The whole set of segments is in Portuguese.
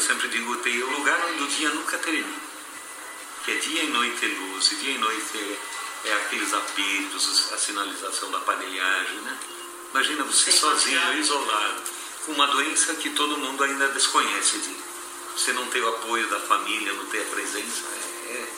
eu sempre digo, tem o lugar onde o dia nunca termina. Que é dia e noite é luz, e dia e noite é, é aqueles apitos, a sinalização da aparelhagem, né? Imagina você sozinho, isolado, com uma doença que todo mundo ainda desconhece. De, você não ter o apoio da família, não ter a presença, é, é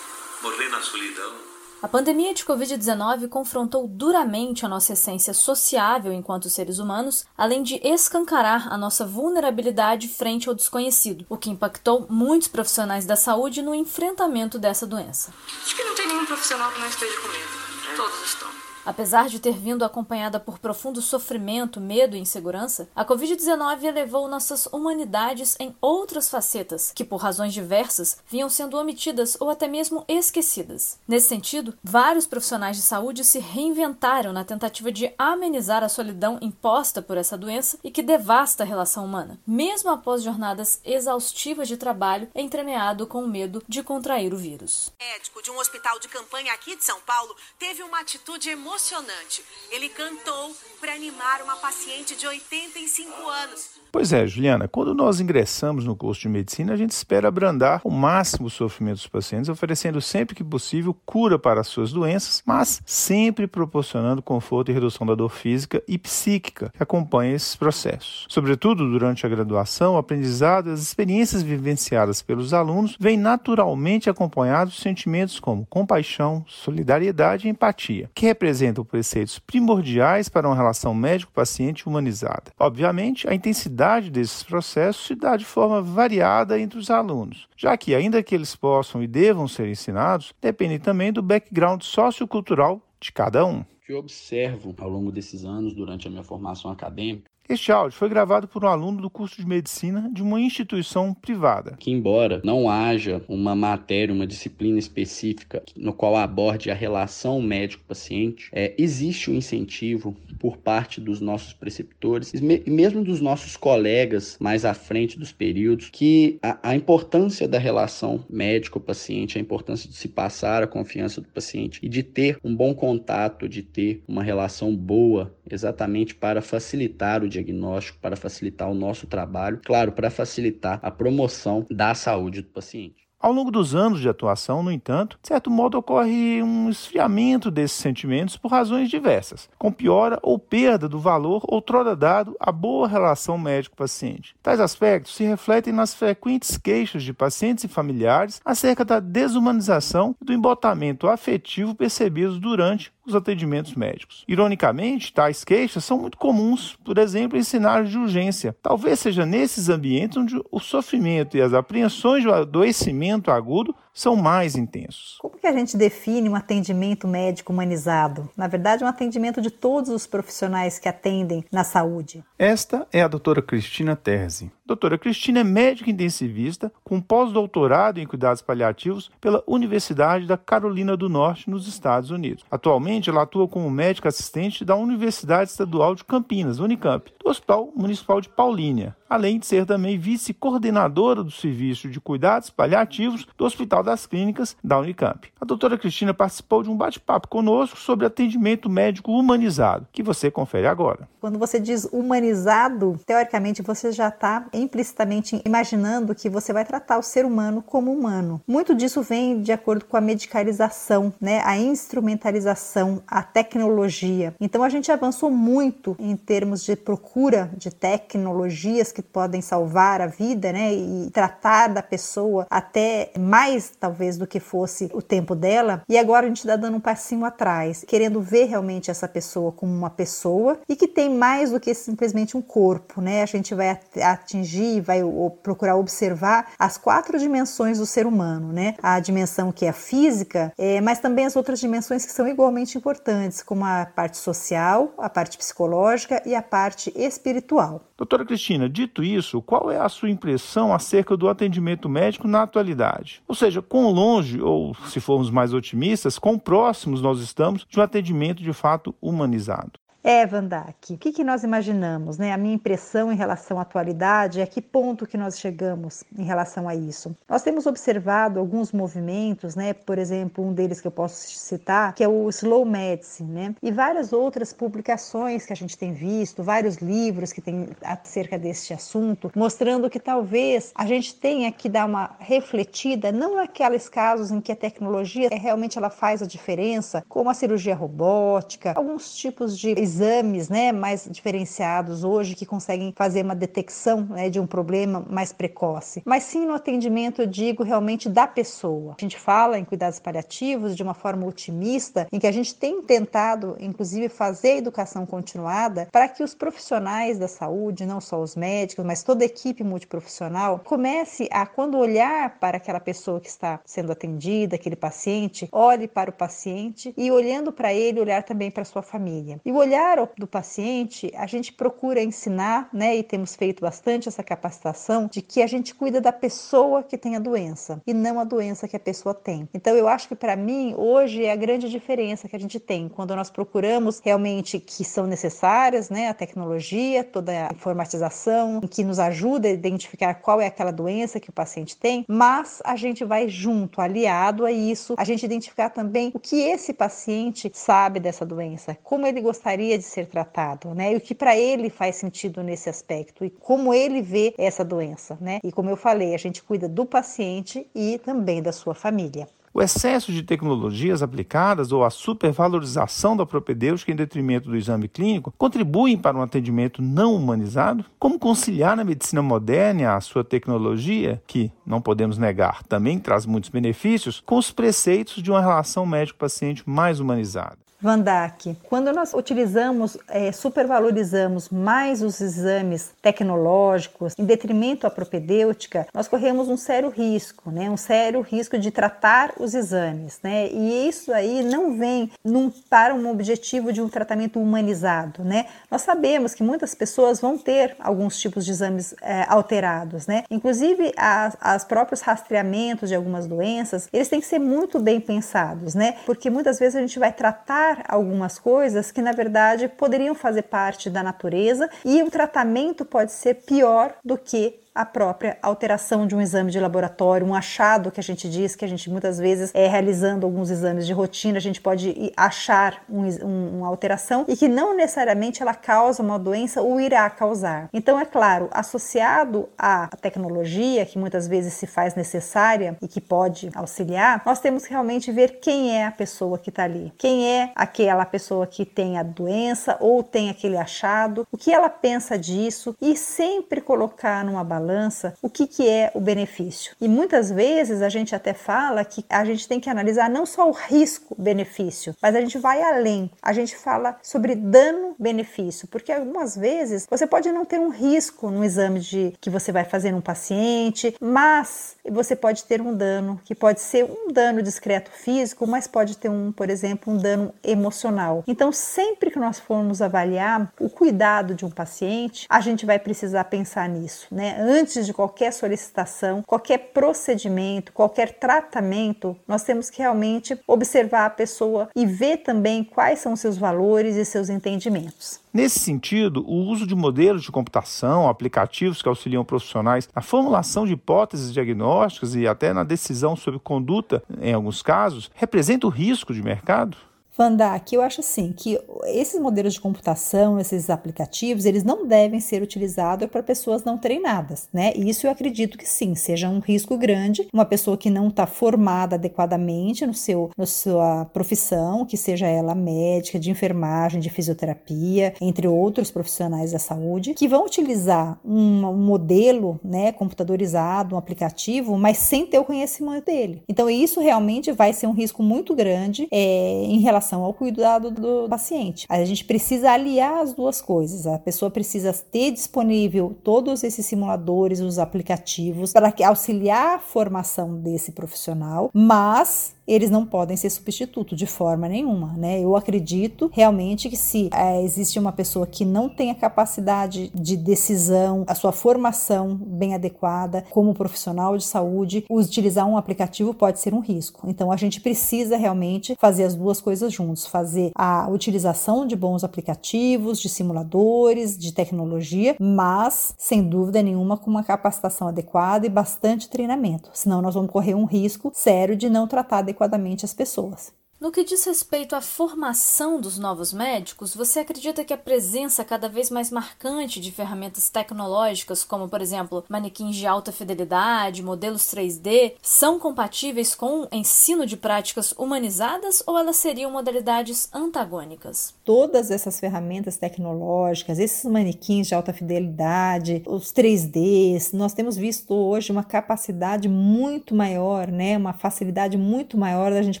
morrer na solidão. A pandemia de Covid-19 confrontou duramente a nossa essência sociável enquanto seres humanos, além de escancarar a nossa vulnerabilidade frente ao desconhecido, o que impactou muitos profissionais da saúde no enfrentamento dessa doença. Acho que não tem nenhum profissional que não esteja com medo. Todos estão. Apesar de ter vindo acompanhada por profundo sofrimento, medo e insegurança, a Covid-19 elevou nossas humanidades em outras facetas que, por razões diversas, vinham sendo omitidas ou até mesmo esquecidas. Nesse sentido, vários profissionais de saúde se reinventaram na tentativa de amenizar a solidão imposta por essa doença e que devasta a relação humana, mesmo após jornadas exaustivas de trabalho entremeado com o medo de contrair o vírus. O médico de um hospital de campanha aqui de São Paulo teve uma atitude emocionante. Ele cantou para animar uma paciente de 85 anos. Pois é, Juliana, quando nós ingressamos no curso de medicina, a gente espera abrandar o máximo o sofrimento dos pacientes, oferecendo sempre que possível cura para as suas doenças, mas sempre proporcionando conforto e redução da dor física e psíquica que acompanha esses processos. Sobretudo durante a graduação, o aprendizado e as experiências vivenciadas pelos alunos vêm naturalmente acompanhados de sentimentos como compaixão, solidariedade e empatia, que representam preceitos primordiais para uma relação médico-paciente humanizada. Obviamente, a intensidade intensidade desses processos se dá de forma variada entre os alunos, já que, ainda que eles possam e devam ser ensinados, depende também do background sociocultural de cada um. O que eu observo ao longo desses anos, durante a minha formação acadêmica, este áudio foi gravado por um aluno do curso de medicina de uma instituição privada. Que, embora não haja uma matéria, uma disciplina específica no qual aborde a relação médico-paciente, é, existe um incentivo por parte dos nossos preceptores e mesmo dos nossos colegas mais à frente dos períodos que a, a importância da relação médico-paciente, a importância de se passar a confiança do paciente e de ter um bom contato, de ter uma relação boa, exatamente para facilitar o diagnóstico, para facilitar o nosso trabalho, claro, para facilitar a promoção da saúde do paciente. Ao longo dos anos de atuação, no entanto, de certo modo ocorre um esfriamento desses sentimentos por razões diversas, com piora ou perda do valor outrora dado à boa relação médico-paciente. Tais aspectos se refletem nas frequentes queixas de pacientes e familiares acerca da desumanização e do embotamento afetivo percebidos durante os atendimentos médicos. Ironicamente, tais queixas são muito comuns, por exemplo, em cenários de urgência. Talvez seja nesses ambientes onde o sofrimento e as apreensões do adoecimento agudo são mais intensos. Como que a gente define um atendimento médico humanizado? Na verdade, um atendimento de todos os profissionais que atendem na saúde. Esta é a doutora Cristina Terzi. Doutora Cristina é médica intensivista com pós-doutorado em cuidados paliativos pela Universidade da Carolina do Norte, nos Estados Unidos. Atualmente, ela atua como médica assistente da Universidade Estadual de Campinas, Unicamp, do Hospital Municipal de Paulínia, além de ser também vice-coordenadora do Serviço de Cuidados Paliativos do Hospital das Clínicas da Unicamp. A doutora Cristina participou de um bate-papo conosco sobre atendimento médico humanizado, que você confere agora. Quando você diz humanizado, teoricamente você já está implicitamente imaginando que você vai tratar o ser humano como humano. Muito disso vem de acordo com a medicalização, né, a instrumentalização, a tecnologia. Então a gente avançou muito em termos de procura de tecnologias que podem salvar a vida, né, e tratar da pessoa até mais talvez do que fosse o tempo dela. E agora a gente está dando um passinho atrás, querendo ver realmente essa pessoa como uma pessoa e que tem mais do que simplesmente um corpo, né? A gente vai atingir, vai procurar observar as quatro dimensões do ser humano, né? A dimensão que é física, é, mas também as outras dimensões que são igualmente importantes, como a parte social, a parte psicológica e a parte espiritual. Doutora Cristina, dito isso, qual é a sua impressão acerca do atendimento médico na atualidade? Ou seja, quão longe, ou se formos mais otimistas, quão próximos nós estamos de um atendimento de fato humanizado? É, Vandak, o que, que nós imaginamos? Né? A minha impressão em relação à atualidade é a que ponto que nós chegamos em relação a isso. Nós temos observado alguns movimentos, né? por exemplo, um deles que eu posso citar, que é o Slow Medicine, né? e várias outras publicações que a gente tem visto, vários livros que tem acerca deste assunto, mostrando que talvez a gente tenha que dar uma refletida, não naqueles casos em que a tecnologia realmente ela faz a diferença, como a cirurgia robótica, alguns tipos de né, mais diferenciados hoje que conseguem fazer uma detecção né, de um problema mais precoce, mas sim no atendimento, eu digo, realmente da pessoa. A gente fala em cuidados paliativos de uma forma otimista, em que a gente tem tentado, inclusive, fazer educação continuada para que os profissionais da saúde, não só os médicos, mas toda a equipe multiprofissional, comece a, quando olhar para aquela pessoa que está sendo atendida, aquele paciente, olhe para o paciente e, olhando para ele, olhar também para a sua família. E o olhar olhar do paciente, a gente procura ensinar, né, e temos feito bastante essa capacitação, de que a gente cuida da pessoa que tem a doença e não a doença que a pessoa tem. Então, eu acho que para mim, hoje é a grande diferença que a gente tem quando nós procuramos realmente que são necessárias, né, a tecnologia, toda a informatização, que nos ajuda a identificar qual é aquela doença que o paciente tem, mas a gente vai junto, aliado a isso, a gente identificar também o que esse paciente sabe dessa doença, como ele gostaria gostaria de ser tratado, né? E o que para ele faz sentido nesse aspecto e como ele vê essa doença, né? E como eu falei, a gente cuida do paciente e também da sua família. O excesso de tecnologias aplicadas ou a supervalorização da propedêutica em detrimento do exame clínico contribuem para um atendimento não humanizado? Como conciliar na medicina moderna a sua tecnologia, que, não podemos negar, também traz muitos benefícios, com os preceitos de uma relação médico-paciente mais humanizada? Vandak, quando nós utilizamos, é, supervalorizamos mais os exames tecnológicos em detrimento à propedêutica, nós corremos um sério risco, né? Um sério risco de tratar os exames, né? E isso aí não vem num, para um objetivo de um tratamento humanizado, né? Nós sabemos que muitas pessoas vão ter alguns tipos de exames é, alterados, né? Inclusive as próprios rastreamentos de algumas doenças, eles têm que ser muito bem pensados, né? Porque muitas vezes a gente vai tratar algumas coisas que na verdade poderiam fazer parte da natureza e o tratamento pode ser pior do que a própria alteração de um exame de laboratório, um achado que a gente diz que a gente muitas vezes é realizando alguns exames de rotina, a gente pode achar um, um, uma alteração e que não necessariamente ela causa uma doença ou irá causar. Então, é claro, associado à tecnologia que muitas vezes se faz necessária e que pode auxiliar, nós temos que realmente ver quem é a pessoa que está ali, quem é aquela pessoa que tem a doença ou tem aquele achado, o que ela pensa disso? E sempre colocar numa balança balança o que, que é o benefício. E muitas vezes a gente até fala que a gente tem que analisar não só o risco-benefício, mas a gente vai além. A gente fala sobre dano-benefício, porque algumas vezes você pode não ter um risco no exame de que você vai fazer num paciente, mas você pode ter um dano que pode ser um dano discreto físico, mas pode ter um, por exemplo, um dano emocional. Então, sempre que nós formos avaliar o cuidado de um paciente, a gente vai precisar pensar nisso, né? Antes de qualquer solicitação, qualquer procedimento, qualquer tratamento, nós temos que realmente observar a pessoa e ver também quais são seus valores e seus entendimentos. Nesse sentido, o uso de modelos de computação, aplicativos que auxiliam profissionais na formulação de hipóteses diagnósticas e até na decisão sobre conduta, em alguns casos, representa o risco de mercado? Vandak, eu acho assim que esses modelos de computação, esses aplicativos, eles não devem ser utilizados para pessoas não treinadas, né? Isso eu acredito que sim, seja um risco grande. Uma pessoa que não está formada adequadamente no seu, na sua profissão, que seja ela médica, de enfermagem, de fisioterapia, entre outros profissionais da saúde, que vão utilizar um, um modelo, né, computadorizado, um aplicativo, mas sem ter o conhecimento dele. Então isso realmente vai ser um risco muito grande é, em relação relação ao cuidado do paciente. A gente precisa aliar as duas coisas. A pessoa precisa ter disponível todos esses simuladores, os aplicativos, para auxiliar a formação desse profissional, mas eles não podem ser substituto de forma nenhuma, né? Eu acredito realmente que se é, existe uma pessoa que não tem a capacidade de decisão, a sua formação bem adequada como profissional de saúde, utilizar um aplicativo pode ser um risco. Então a gente precisa realmente fazer as duas coisas juntos, fazer a utilização de bons aplicativos, de simuladores, de tecnologia, mas sem dúvida nenhuma com uma capacitação adequada e bastante treinamento. Senão nós vamos correr um risco sério de não tratar adequadamente as pessoas. No que diz respeito à formação dos novos médicos, você acredita que a presença cada vez mais marcante de ferramentas tecnológicas, como por exemplo manequins de alta fidelidade, modelos 3D, são compatíveis com o ensino de práticas humanizadas ou elas seriam modalidades antagônicas? Todas essas ferramentas tecnológicas, esses manequins de alta fidelidade, os 3Ds, nós temos visto hoje uma capacidade muito maior, né, uma facilidade muito maior da gente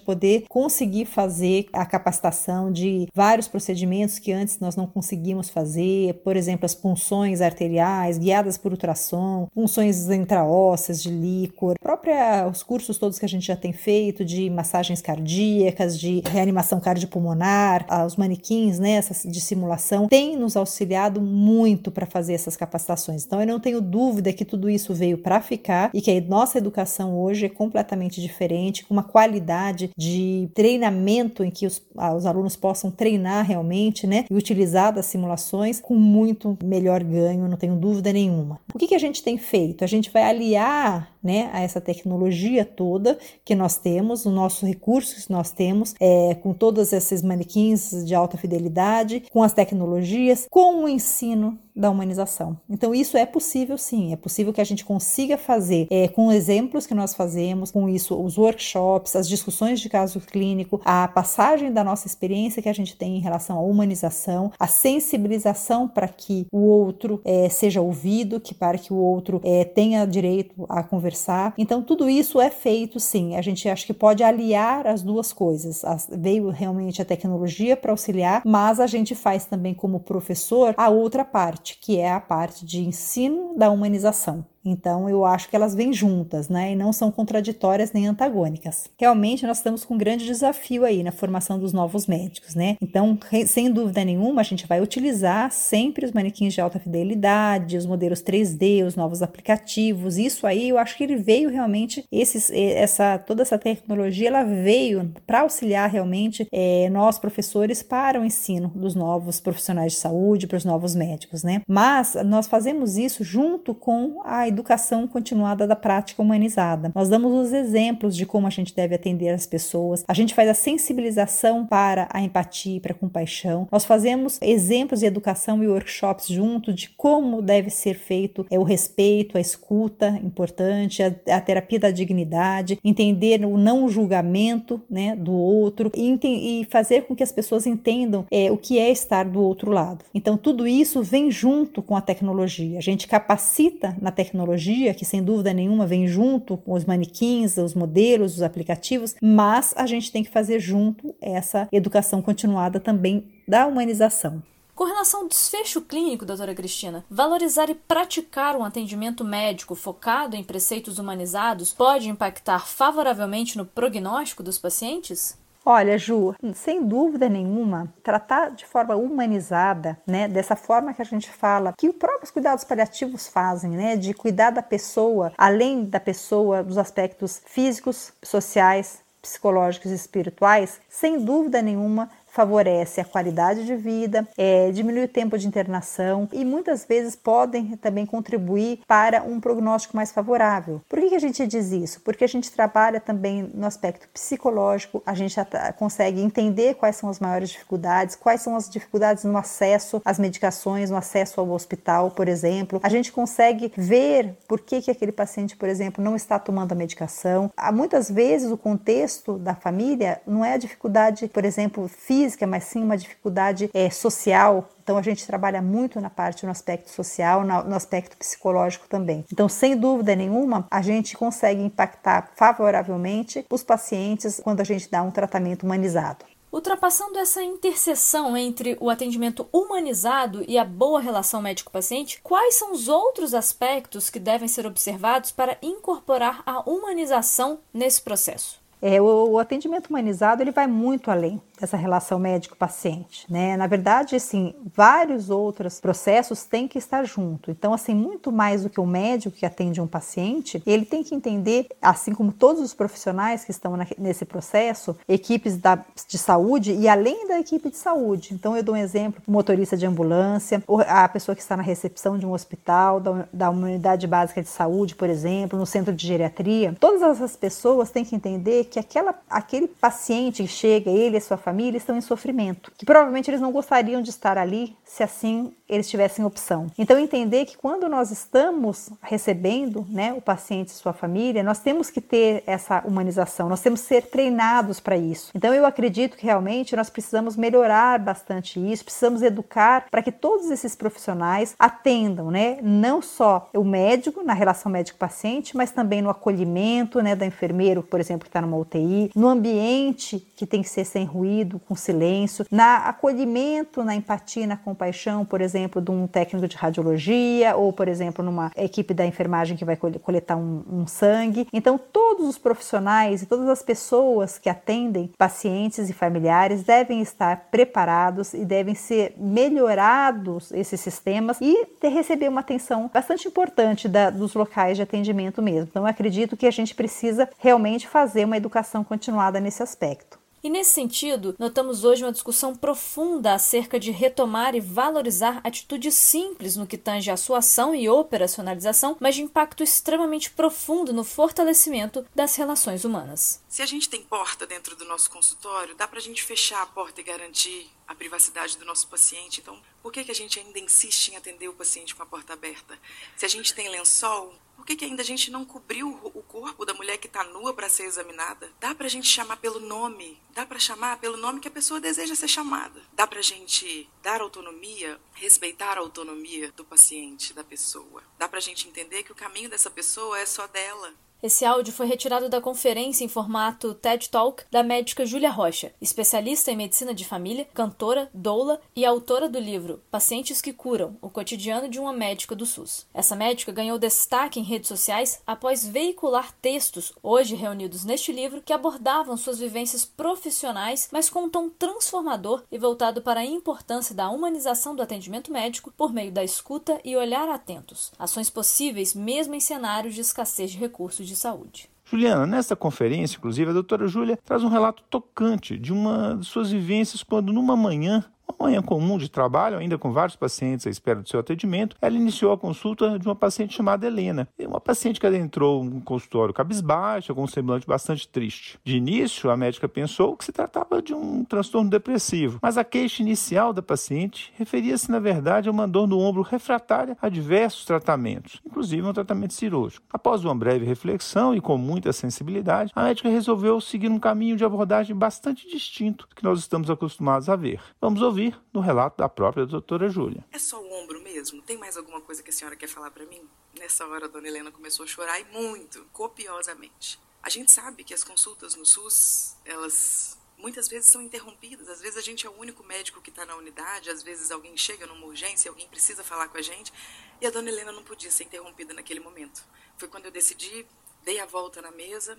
poder conseguir conseguir fazer a capacitação de vários procedimentos que antes nós não conseguimos fazer, por exemplo, as punções arteriais guiadas por ultrassom, punções intraósseas de líquor, própria os cursos todos que a gente já tem feito de massagens cardíacas, de reanimação cardiopulmonar, os manequins, né, de simulação, tem nos auxiliado muito para fazer essas capacitações. Então eu não tenho dúvida que tudo isso veio para ficar e que a nossa educação hoje é completamente diferente, com uma qualidade de treino treinamento em que os, os alunos possam treinar realmente, né, e utilizar das simulações com muito melhor ganho, não tenho dúvida nenhuma. O que, que a gente tem feito? A gente vai aliar né, a essa tecnologia toda que nós temos, os nossos recursos que nós temos, é, com todos esses manequins de alta fidelidade, com as tecnologias, com o ensino da humanização. Então, isso é possível sim, é possível que a gente consiga fazer é, com exemplos que nós fazemos, com isso, os workshops, as discussões de caso clínico, a passagem da nossa experiência que a gente tem em relação à humanização, a sensibilização para que o outro é, seja ouvido, que para que o outro é, tenha direito a conversar. Então, tudo isso é feito sim. A gente acha que pode aliar as duas coisas. As, veio realmente a tecnologia para auxiliar, mas a gente faz também como professor a outra parte parte, que é a parte de ensino da humanização. Então, eu acho que elas vêm juntas, né? E não são contraditórias nem antagônicas. Realmente, nós estamos com um grande desafio aí na formação dos novos médicos, né? Então, sem dúvida nenhuma, a gente vai utilizar sempre os manequins de alta fidelidade, os modelos 3D, os novos aplicativos. Isso aí, eu acho que ele veio realmente, esses, essa, toda essa tecnologia, ela veio para auxiliar realmente é, nós, professores, para o ensino dos novos profissionais de saúde, para os novos médicos, né? Mas nós fazemos isso junto com a educação continuada da prática humanizada. Nós damos os exemplos de como a gente deve atender as pessoas, a gente faz a sensibilização para a empatia e para a compaixão, nós fazemos exemplos de educação e workshops junto de como deve ser feito é, o respeito, a escuta importante, a, a terapia da dignidade, entender o não julgamento né, do outro e, e fazer com que as pessoas entendam é, o que é estar do outro lado. Então, tudo isso vem junto com a tecnologia. A gente capacita na tecnologia tecnologia, que sem dúvida nenhuma vem junto com os manequins, os modelos, os aplicativos, mas a gente tem que fazer junto essa educação continuada também da humanização. Com relação ao desfecho clínico, doutora Cristina, valorizar e praticar um atendimento médico focado em preceitos humanizados pode impactar favoravelmente no prognóstico dos pacientes? Olha, Ju, sem dúvida nenhuma, tratar de forma humanizada, né, dessa forma que a gente fala, que os próprios cuidados paliativos fazem, né, de cuidar da pessoa, além da pessoa, dos aspectos físicos, sociais, psicológicos e espirituais, sem dúvida nenhuma favorece a qualidade de vida, é, diminui o tempo de internação e muitas vezes podem também contribuir para um prognóstico mais favorável. Por que, que a gente diz isso? Porque a gente trabalha também no aspecto psicológico, a gente consegue entender quais são as maiores dificuldades, quais são as dificuldades no acesso às medicações, no acesso ao hospital, por exemplo. A gente consegue ver por que, que aquele paciente, por exemplo, não está tomando a medicação. Há muitas vezes o contexto da família não é a dificuldade, por exemplo, física física, mas sim uma dificuldade é, social. Então a gente trabalha muito na parte no aspecto social, no aspecto psicológico também. Então, sem dúvida nenhuma, a gente consegue impactar favoravelmente os pacientes quando a gente dá um tratamento humanizado. Ultrapassando essa interseção entre o atendimento humanizado e a boa relação médico-paciente, quais são os outros aspectos que devem ser observados para incorporar a humanização nesse processo? É, o, o, atendimento humanizado ele vai muito além dessa relação médico-paciente, né? Na verdade, assim, vários outros processos têm que estar junto. Então, assim, muito mais do que o médico que atende um paciente, ele tem que entender, assim como todos os profissionais que estão na, nesse processo, equipes da, de saúde e além da equipe de saúde. Então, eu dou um exemplo: o motorista de ambulância, a pessoa que está na recepção de um hospital, da, da unidade básica de saúde, por exemplo, no centro de geriatria. Todas essas pessoas têm que entender que aquela, aquele paciente que chega, ele e sua família, estão em sofrimento, que provavelmente eles não gostariam de estar ali se assim eles tivessem opção. Então entender que quando nós estamos recebendo, né, o paciente e sua família, nós temos que ter essa humanização, nós temos que ser treinados para isso. Então eu acredito que realmente nós precisamos melhorar bastante isso, precisamos educar para que todos esses profissionais atendam, né, não só o médico na relação médico-paciente, mas também no acolhimento, né, da enfermeiro, por exemplo, que está numa UTI, no ambiente que tem que ser sem ruído, com silêncio, na acolhimento, na empatia, na compaixão, por exemplo, de um técnico de radiologia ou, por exemplo, numa equipe da enfermagem que vai coletar um, um sangue. Então, todos os profissionais e todas as pessoas que atendem pacientes e familiares devem estar preparados e devem ser melhorados esses sistemas e ter, receber uma atenção bastante importante da, dos locais de atendimento mesmo. Então, acredito que a gente precisa realmente fazer uma educação continuada nesse aspecto. E nesse sentido, notamos hoje uma discussão profunda acerca de retomar e valorizar atitudes simples no que tange a sua ação e operacionalização, mas de impacto extremamente profundo no fortalecimento das relações humanas. Se a gente tem porta dentro do nosso consultório, dá para a gente fechar a porta e garantir a privacidade do nosso paciente. Então, por que, que a gente ainda insiste em atender o paciente com a porta aberta? Se a gente tem lençol, por que, que ainda a gente não cobriu o corpo da mulher que está nua para ser examinada? Dá para a gente chamar pelo nome, dá para chamar pelo nome que a pessoa deseja ser chamada. Dá para a gente dar autonomia, respeitar a autonomia do paciente, da pessoa. Dá para a gente entender que o caminho dessa pessoa é só dela. Esse áudio foi retirado da conferência em formato TED Talk da médica Júlia Rocha, especialista em medicina de família, cantora, doula e autora do livro Pacientes que Curam: O Cotidiano de uma Médica do SUS. Essa médica ganhou destaque em redes sociais após veicular textos, hoje reunidos neste livro, que abordavam suas vivências profissionais, mas com um tom transformador e voltado para a importância da humanização do atendimento médico por meio da escuta e olhar atentos, ações possíveis mesmo em cenários de escassez de recursos de saúde. Juliana, nesta conferência, inclusive, a doutora Júlia traz um relato tocante de uma de suas vivências quando, numa manhã, uma manhã comum de trabalho, ainda com vários pacientes à espera do seu atendimento, ela iniciou a consulta de uma paciente chamada Helena. Uma paciente que adentrou um consultório cabisbaixo, com um semblante bastante triste. De início, a médica pensou que se tratava de um transtorno depressivo, mas a queixa inicial da paciente referia-se, na verdade, a uma dor no ombro refratária a diversos tratamentos, inclusive um tratamento cirúrgico. Após uma breve reflexão e com muita sensibilidade, a médica resolveu seguir um caminho de abordagem bastante distinto do que nós estamos acostumados a ver. Vamos ouvir ouvir no relato da própria doutora Júlia. É só o ombro mesmo? Tem mais alguma coisa que a senhora quer falar para mim? Nessa hora, a dona Helena começou a chorar e muito, copiosamente. A gente sabe que as consultas no SUS, elas muitas vezes são interrompidas. Às vezes a gente é o único médico que está na unidade, às vezes alguém chega numa urgência, alguém precisa falar com a gente, e a dona Helena não podia ser interrompida naquele momento. Foi quando eu decidi, dei a volta na mesa,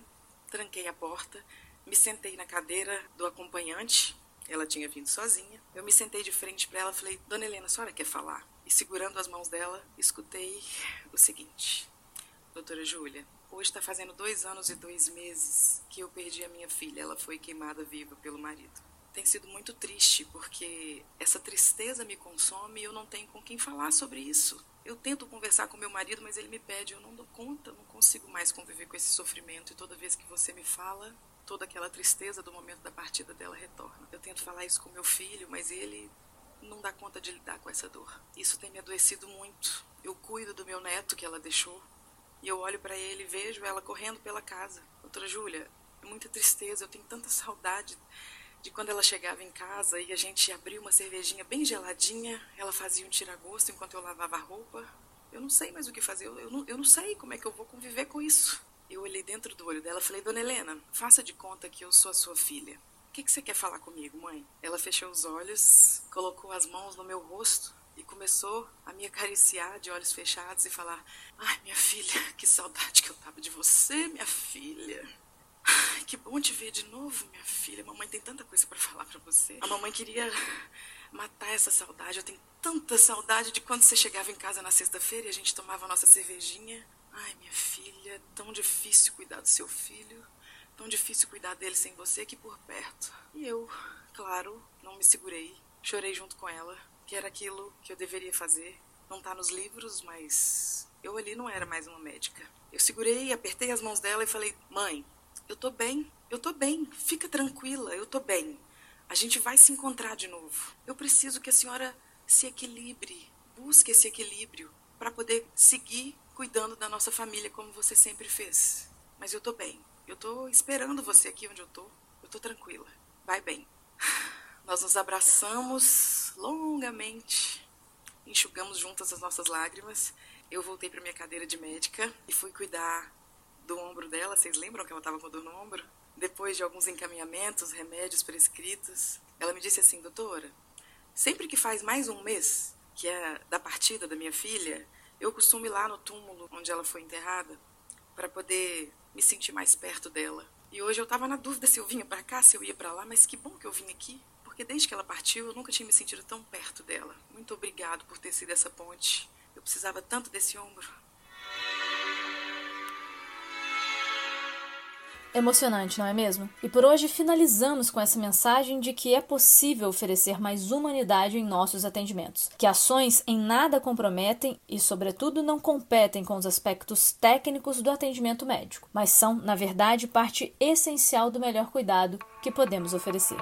tranquei a porta, me sentei na cadeira do acompanhante ela tinha vindo sozinha. Eu me sentei de frente para ela e falei: Dona Helena, a senhora quer falar? E segurando as mãos dela, escutei o seguinte: Doutora Júlia, hoje está fazendo dois anos e dois meses que eu perdi a minha filha. Ela foi queimada viva pelo marido. Tem sido muito triste porque essa tristeza me consome e eu não tenho com quem falar sobre isso. Eu tento conversar com meu marido, mas ele me pede, eu não dou conta, não consigo mais conviver com esse sofrimento. E toda vez que você me fala, toda aquela tristeza do momento da partida dela retorna. Eu tento falar isso com meu filho, mas ele não dá conta de lidar com essa dor. Isso tem me adoecido muito. Eu cuido do meu neto que ela deixou e eu olho para ele e vejo ela correndo pela casa. Doutora Júlia, é muita tristeza, eu tenho tanta saudade de quando ela chegava em casa e a gente abria uma cervejinha bem geladinha, ela fazia um tiragosto enquanto eu lavava a roupa. Eu não sei mais o que fazer, eu, não, eu não sei como é que eu vou conviver com isso. Eu olhei dentro do olho dela e falei, Dona Helena, faça de conta que eu sou a sua filha. O que, que você quer falar comigo, mãe? Ela fechou os olhos, colocou as mãos no meu rosto e começou a me acariciar de olhos fechados e falar: Ai, minha filha, que saudade que eu tava de você, minha filha. Que bom te ver de novo, minha filha. Mamãe tem tanta coisa para falar para você. A mamãe queria matar essa saudade. Eu tenho tanta saudade de quando você chegava em casa na sexta-feira e a gente tomava a nossa cervejinha. Ai, minha filha, tão difícil cuidar do seu filho. Tão difícil cuidar dele sem você aqui por perto. E eu, claro, não me segurei. Chorei junto com ela, que era aquilo que eu deveria fazer. Não tá nos livros, mas eu ali não era mais uma médica. Eu segurei, apertei as mãos dela e falei: "Mãe, eu tô bem. Eu tô bem. Fica tranquila, eu tô bem. A gente vai se encontrar de novo. Eu preciso que a senhora se equilibre, busque esse equilíbrio para poder seguir cuidando da nossa família como você sempre fez. Mas eu tô bem. Eu tô esperando você aqui onde eu tô. Eu tô tranquila. Vai bem. Nós nos abraçamos longamente, enxugamos juntas as nossas lágrimas. Eu voltei para minha cadeira de médica e fui cuidar do ombro dela. Vocês lembram que ela estava com dor no ombro? Depois de alguns encaminhamentos, remédios prescritos, ela me disse assim, doutora, sempre que faz mais um mês, que é da partida da minha filha, eu costumo ir lá no túmulo onde ela foi enterrada para poder me sentir mais perto dela. E hoje eu estava na dúvida se eu vinha para cá, se eu ia para lá, mas que bom que eu vim aqui, porque desde que ela partiu eu nunca tinha me sentido tão perto dela. Muito obrigado por ter sido essa ponte. Eu precisava tanto desse ombro. Emocionante, não é mesmo? E por hoje finalizamos com essa mensagem de que é possível oferecer mais humanidade em nossos atendimentos, que ações em nada comprometem e, sobretudo, não competem com os aspectos técnicos do atendimento médico, mas são, na verdade, parte essencial do melhor cuidado que podemos oferecer.